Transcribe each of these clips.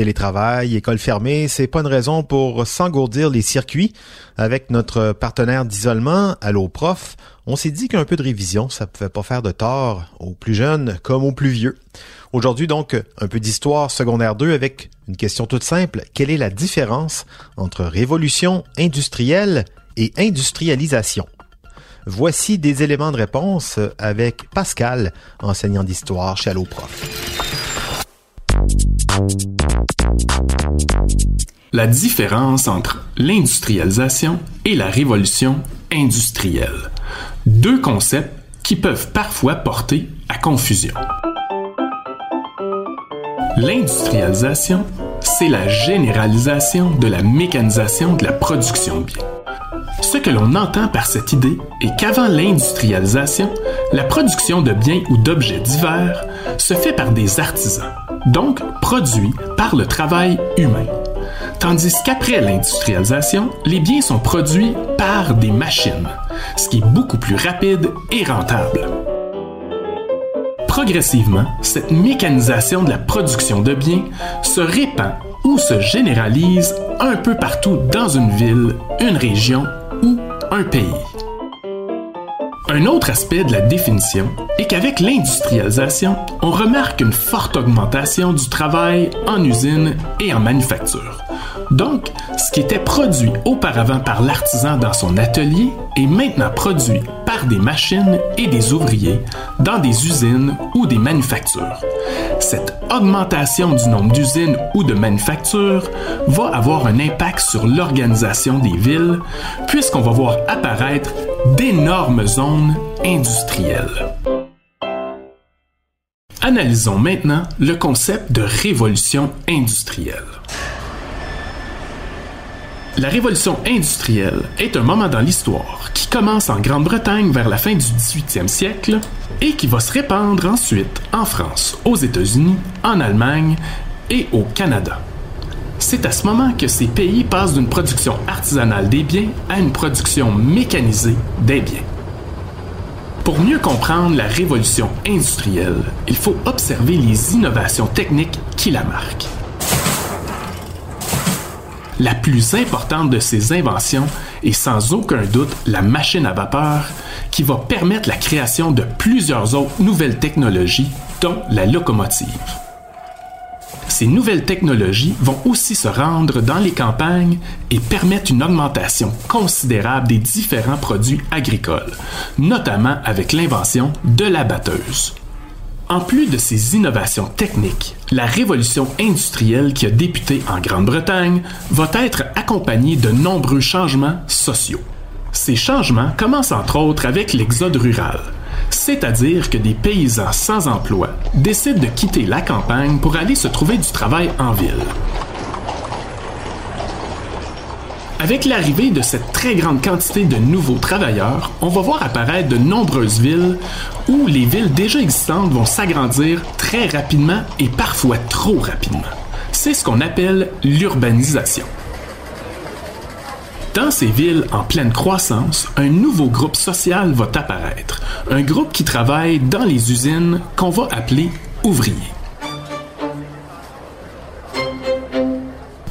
Télétravail, école fermée, c'est pas une raison pour s'engourdir les circuits. Avec notre partenaire d'isolement, Allo Prof, on s'est dit qu'un peu de révision, ça pouvait pas faire de tort aux plus jeunes comme aux plus vieux. Aujourd'hui, donc, un peu d'histoire secondaire 2 avec une question toute simple. Quelle est la différence entre révolution industrielle et industrialisation? Voici des éléments de réponse avec Pascal, enseignant d'histoire chez Allo Prof. La différence entre l'industrialisation et la révolution industrielle. Deux concepts qui peuvent parfois porter à confusion. L'industrialisation, c'est la généralisation de la mécanisation de la production de biens. Ce que l'on entend par cette idée est qu'avant l'industrialisation, la production de biens ou d'objets divers se fait par des artisans, donc produit par le travail humain. Tandis qu'après l'industrialisation, les biens sont produits par des machines, ce qui est beaucoup plus rapide et rentable. Progressivement, cette mécanisation de la production de biens se répand ou se généralise un peu partout dans une ville, une région ou un pays. Un autre aspect de la définition est qu'avec l'industrialisation, on remarque une forte augmentation du travail en usine et en manufacture. Donc, ce qui était produit auparavant par l'artisan dans son atelier est maintenant produit par des machines et des ouvriers dans des usines ou des manufactures. Cette augmentation du nombre d'usines ou de manufactures va avoir un impact sur l'organisation des villes puisqu'on va voir apparaître d'énormes zones industrielles. Analysons maintenant le concept de révolution industrielle. La révolution industrielle est un moment dans l'histoire qui commence en Grande-Bretagne vers la fin du 18e siècle et qui va se répandre ensuite en France, aux États-Unis, en Allemagne et au Canada. C'est à ce moment que ces pays passent d'une production artisanale des biens à une production mécanisée des biens. Pour mieux comprendre la révolution industrielle, il faut observer les innovations techniques qui la marquent. La plus importante de ces inventions est sans aucun doute la machine à vapeur qui va permettre la création de plusieurs autres nouvelles technologies, dont la locomotive. Ces nouvelles technologies vont aussi se rendre dans les campagnes et permettre une augmentation considérable des différents produits agricoles, notamment avec l'invention de la batteuse. En plus de ces innovations techniques, la révolution industrielle qui a débuté en Grande-Bretagne va être accompagnée de nombreux changements sociaux. Ces changements commencent entre autres avec l'exode rural, c'est-à-dire que des paysans sans emploi décident de quitter la campagne pour aller se trouver du travail en ville. Avec l'arrivée de cette très grande quantité de nouveaux travailleurs, on va voir apparaître de nombreuses villes où les villes déjà existantes vont s'agrandir très rapidement et parfois trop rapidement. C'est ce qu'on appelle l'urbanisation. Dans ces villes en pleine croissance, un nouveau groupe social va apparaître, un groupe qui travaille dans les usines qu'on va appeler ouvriers.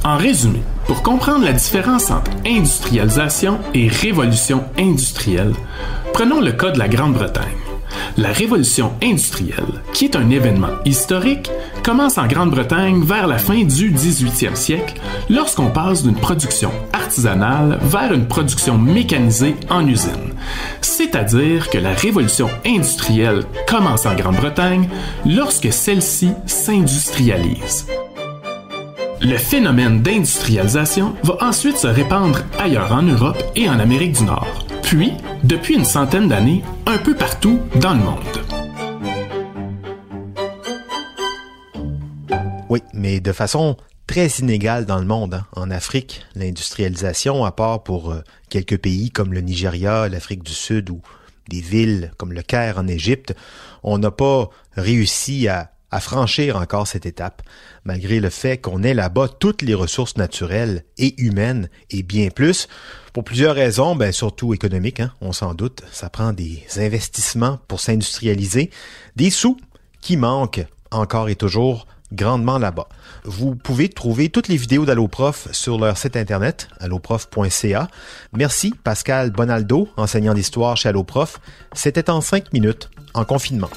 En résumé, pour comprendre la différence entre industrialisation et révolution industrielle, prenons le cas de la Grande-Bretagne. La révolution industrielle, qui est un événement historique, commence en Grande-Bretagne vers la fin du 18e siècle, lorsqu'on passe d'une production artisanale vers une production mécanisée en usine. C'est-à-dire que la révolution industrielle commence en Grande-Bretagne lorsque celle-ci s'industrialise. Le phénomène d'industrialisation va ensuite se répandre ailleurs en Europe et en Amérique du Nord, puis, depuis une centaine d'années, un peu partout dans le monde. Oui, mais de façon très inégale dans le monde. Hein. En Afrique, l'industrialisation, à part pour euh, quelques pays comme le Nigeria, l'Afrique du Sud ou des villes comme le Caire en Égypte, on n'a pas réussi à à franchir encore cette étape, malgré le fait qu'on ait là-bas toutes les ressources naturelles et humaines et bien plus. Pour plusieurs raisons, ben surtout économiques, hein, on s'en doute. Ça prend des investissements pour s'industrialiser, des sous qui manquent encore et toujours grandement là-bas. Vous pouvez trouver toutes les vidéos d'AlloProf sur leur site internet, alloprof.ca. Merci Pascal Bonaldo, enseignant d'histoire chez AlloProf. C'était en cinq minutes, en confinement.